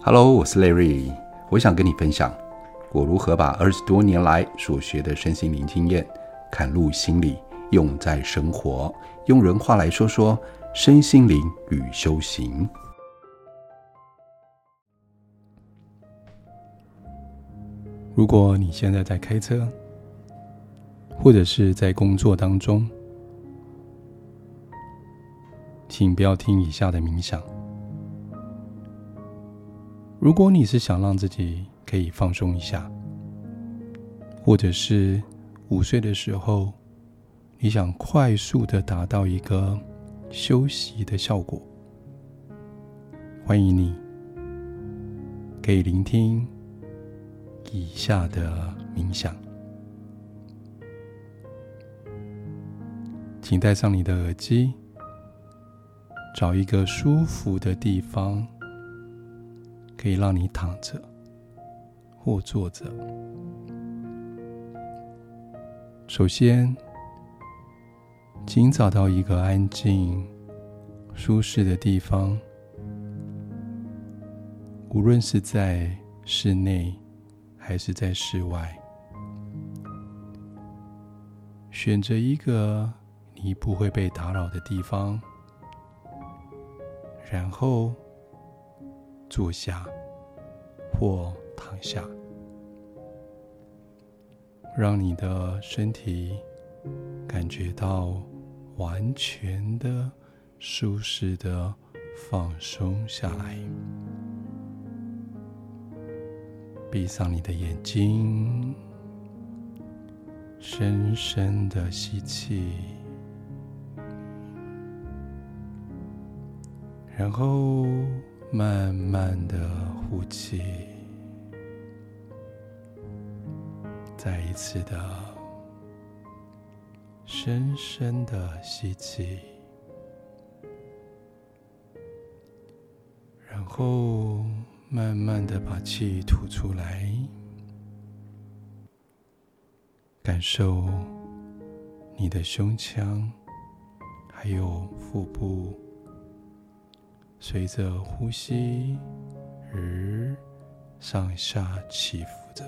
Hello，我是 Larry，我想跟你分享我如何把二十多年来所学的身心灵经验，嵌入心里，用在生活。用人话来说说身心灵与修行。如果你现在在开车，或者是在工作当中，请不要听以下的冥想。如果你是想让自己可以放松一下，或者是午睡的时候，你想快速的达到一个休息的效果，欢迎你可以聆听以下的冥想。请戴上你的耳机，找一个舒服的地方。可以让你躺着或坐着。首先，请找到一个安静、舒适的地方，无论是在室内还是在室外，选择一个你不会被打扰的地方，然后。坐下或躺下，让你的身体感觉到完全的舒适的放松下来。闭上你的眼睛，深深的吸气，然后。慢慢的呼气，再一次的深深的吸气，然后慢慢的把气吐出来，感受你的胸腔还有腹部。随着呼吸而上下起伏着。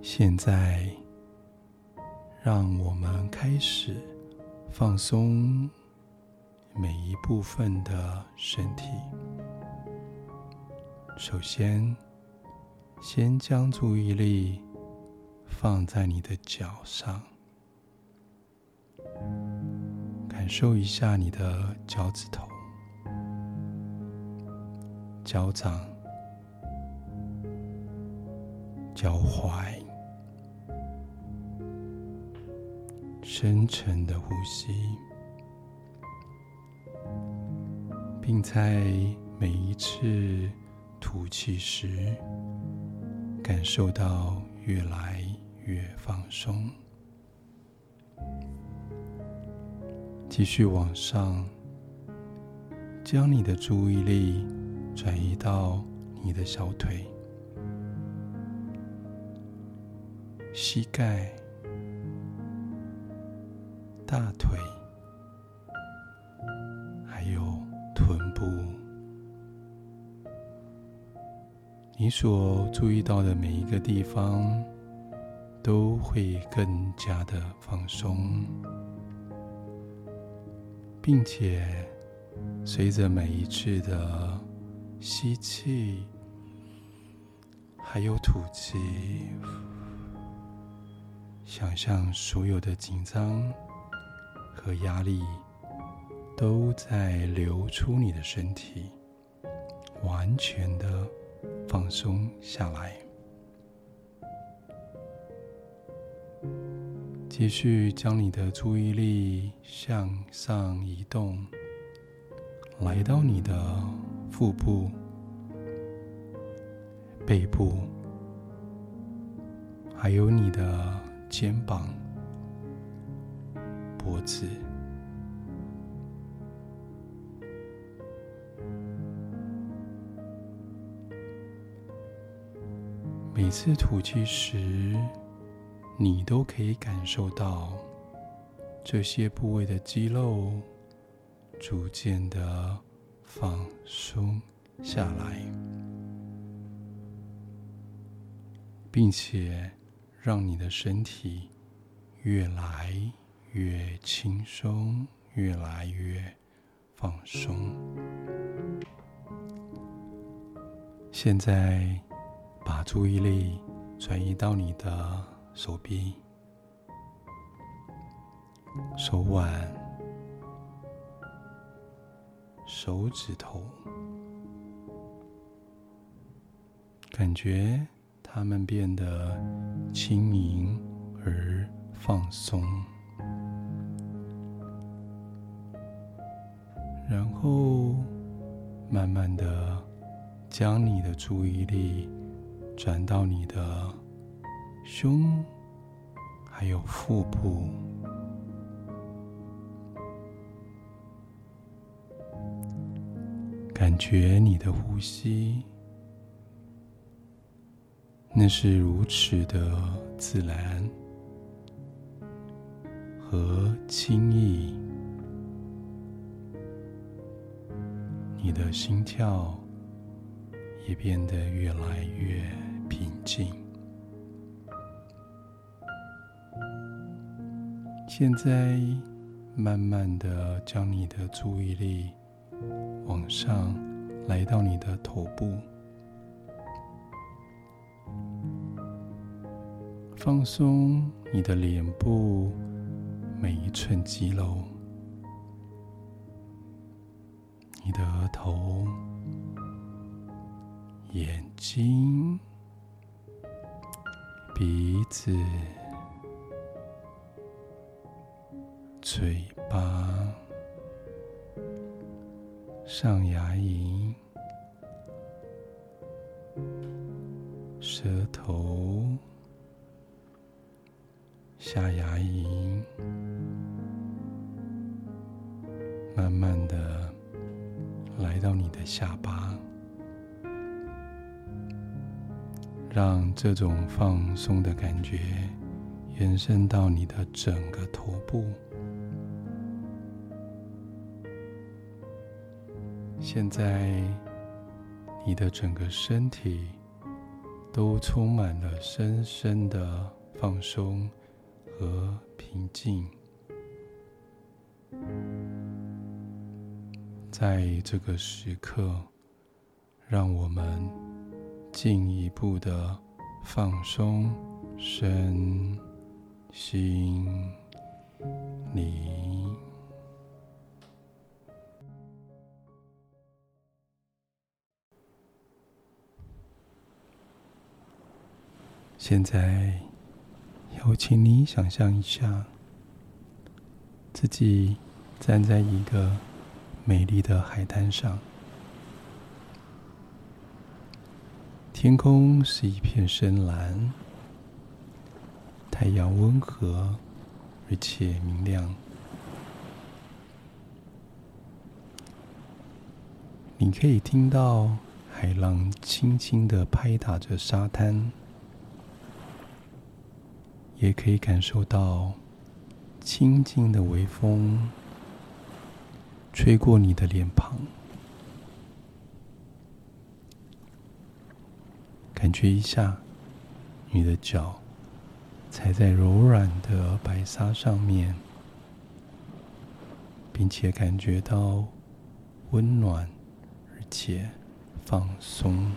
现在，让我们开始放松每一部分的身体。首先，先将注意力放在你的脚上。感受一下你的脚趾头、脚掌、脚踝，深沉的呼吸，并在每一次吐气时，感受到越来越放松。继续往上，将你的注意力转移到你的小腿、膝盖、大腿，还有臀部。你所注意到的每一个地方，都会更加的放松。并且，随着每一次的吸气，还有吐气，想象所有的紧张和压力都在流出你的身体，完全的放松下来。继续将你的注意力向上移动，来到你的腹部、背部，还有你的肩膀、脖子。每次吐气时，你都可以感受到这些部位的肌肉逐渐的放松下来，并且让你的身体越来越轻松，越来越放松。现在把注意力转移到你的手臂、手腕。手指头，感觉它们变得轻盈而放松，然后慢慢的将你的注意力转到你的胸，还有腹部。感觉你的呼吸，那是如此的自然和轻易。你的心跳也变得越来越平静。现在，慢慢的将你的注意力。往上，来到你的头部，放松你的脸部每一寸肌肉，你的额头、眼睛、鼻子、嘴巴。上牙龈、舌头、下牙龈，慢慢的来到你的下巴，让这种放松的感觉延伸到你的整个头部。现在，你的整个身体都充满了深深的放松和平静。在这个时刻，让我们进一步的放松身心灵。现在，邀请你想象一下，自己站在一个美丽的海滩上，天空是一片深蓝，太阳温和而且明亮，你可以听到海浪轻轻的拍打着沙滩。也可以感受到清静的微风吹过你的脸庞，感觉一下你的脚踩在柔软的白沙上面，并且感觉到温暖而且放松。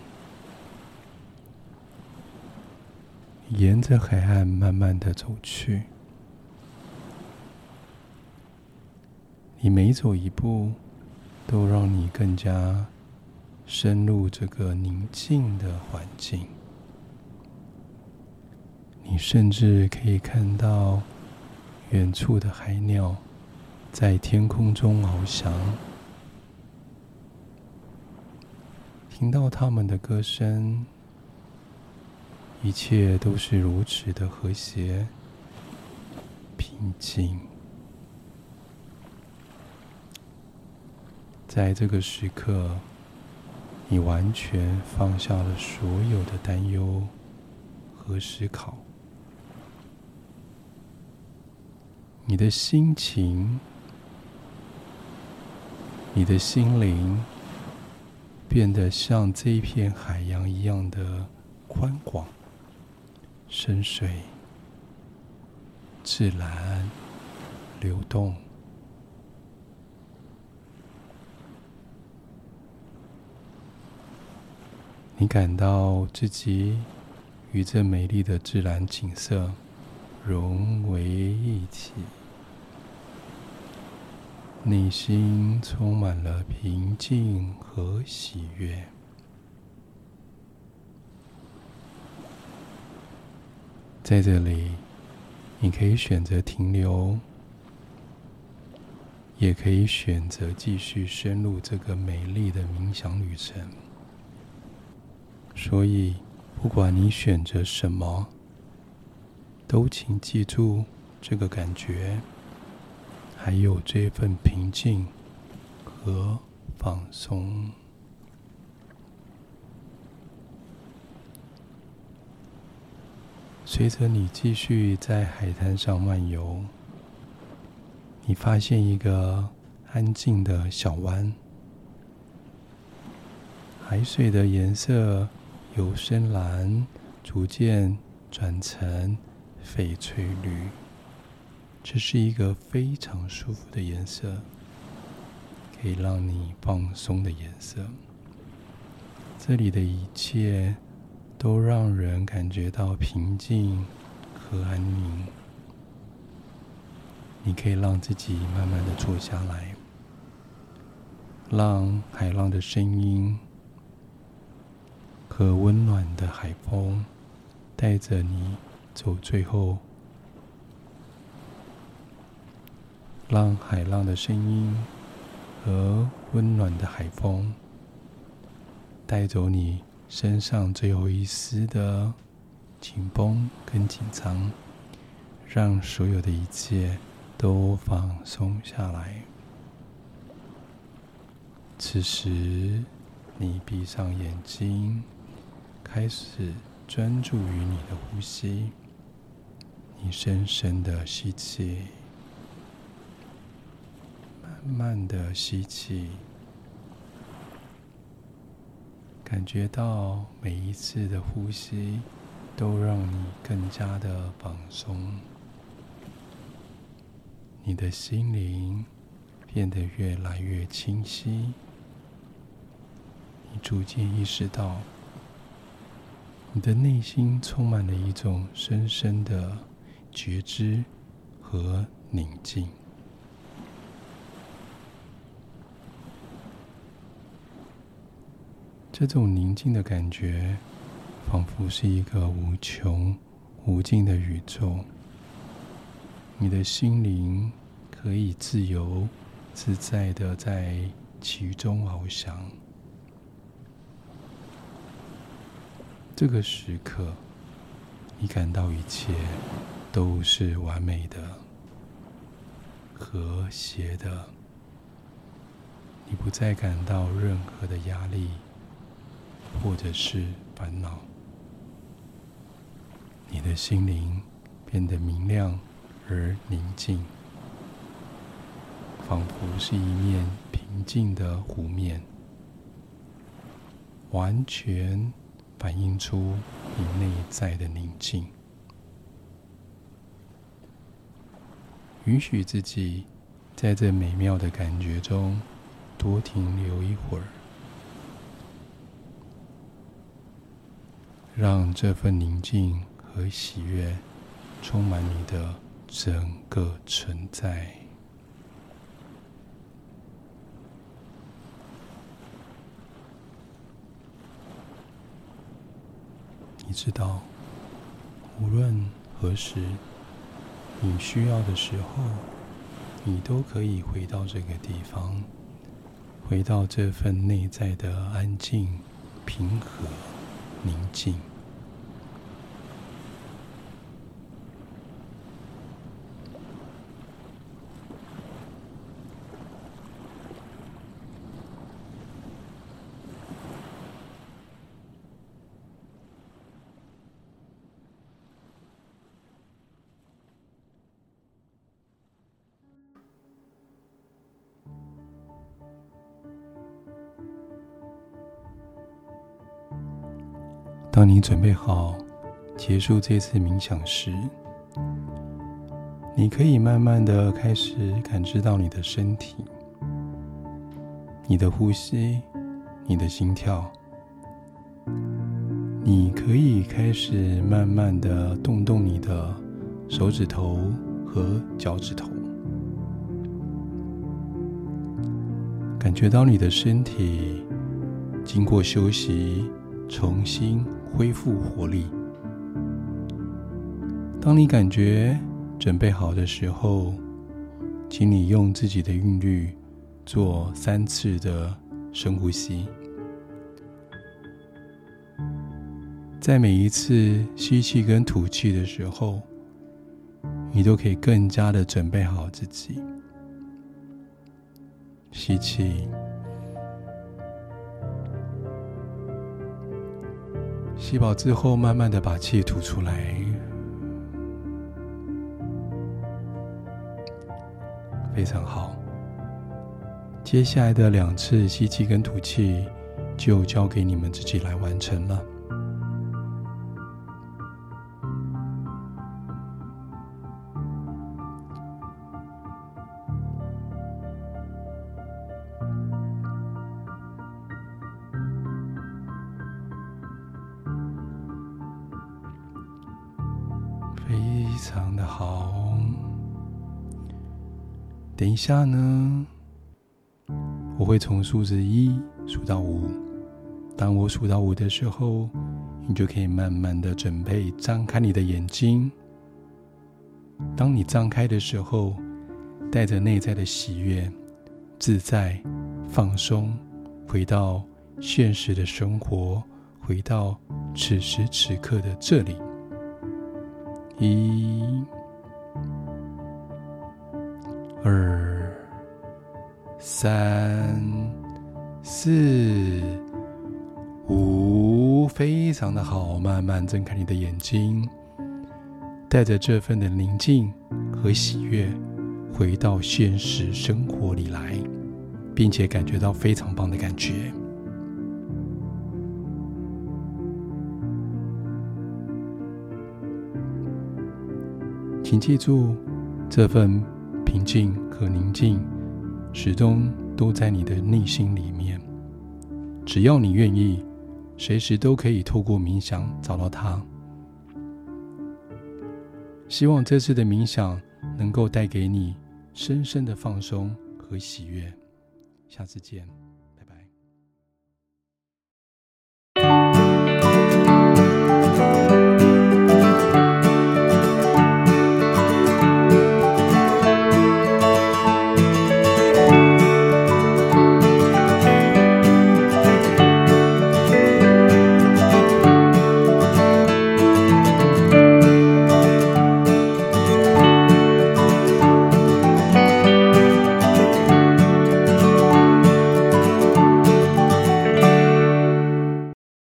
沿着海岸慢慢的走去，你每走一步，都让你更加深入这个宁静的环境。你甚至可以看到远处的海鸟在天空中翱翔，听到它们的歌声。一切都是如此的和谐、平静。在这个时刻，你完全放下了所有的担忧和思考，你的心情、你的心灵变得像这一片海洋一样的宽广、深水、自然、流动。你感到自己与这美丽的自然景色融为一体。内心充满了平静和喜悦。在这里，你可以选择停留，也可以选择继续深入这个美丽的冥想旅程。所以，不管你选择什么，都请记住这个感觉。还有这份平静和放松。随着你继续在海滩上漫游，你发现一个安静的小湾，海水的颜色由深蓝逐渐转成翡翠绿。这是一个非常舒服的颜色，可以让你放松的颜色。这里的一切都让人感觉到平静和安宁。你可以让自己慢慢的坐下来，让海浪的声音和温暖的海风带着你走最后。让海浪的声音和温暖的海风带走你身上最后一丝的紧绷跟紧张，让所有的一切都放松下来。此时，你闭上眼睛，开始专注于你的呼吸。你深深的吸气。慢慢的吸气，感觉到每一次的呼吸都让你更加的放松，你的心灵变得越来越清晰，你逐渐意识到，你的内心充满了一种深深的觉知和宁静。这种宁静的感觉，仿佛是一个无穷无尽的宇宙。你的心灵可以自由自在的在其中翱翔。这个时刻，你感到一切都是完美的、和谐的。你不再感到任何的压力。或者是烦恼，你的心灵变得明亮而宁静，仿佛是一面平静的湖面，完全反映出你内在的宁静。允许自己在这美妙的感觉中多停留一会儿。让这份宁静和喜悦充满你的整个存在。你知道，无论何时你需要的时候，你都可以回到这个地方，回到这份内在的安静、平和。宁静。准备好结束这次冥想时，你可以慢慢的开始感知到你的身体、你的呼吸、你的心跳。你可以开始慢慢的动动你的手指头和脚趾头，感觉到你的身体经过休息，重新恢复活力。当你感觉准备好的时候，请你用自己的韵律做三次的深呼吸。在每一次吸气跟吐气的时候，你都可以更加的准备好自己。吸气，吸饱之后，慢慢的把气吐出来。非常好，接下来的两次吸气跟吐气就交给你们自己来完成了。等一下呢，我会从数字一数到五。当我数到五的时候，你就可以慢慢的准备张开你的眼睛。当你张开的时候，带着内在的喜悦、自在、放松，回到现实的生活，回到此时此刻的这里。一。二、三、四、五，非常的好。慢慢睁开你的眼睛，带着这份的宁静和喜悦，回到现实生活里来，并且感觉到非常棒的感觉。请记住这份。平静和宁静，始终都在你的内心里面。只要你愿意，随时都可以透过冥想找到它。希望这次的冥想能够带给你深深的放松和喜悦。下次见。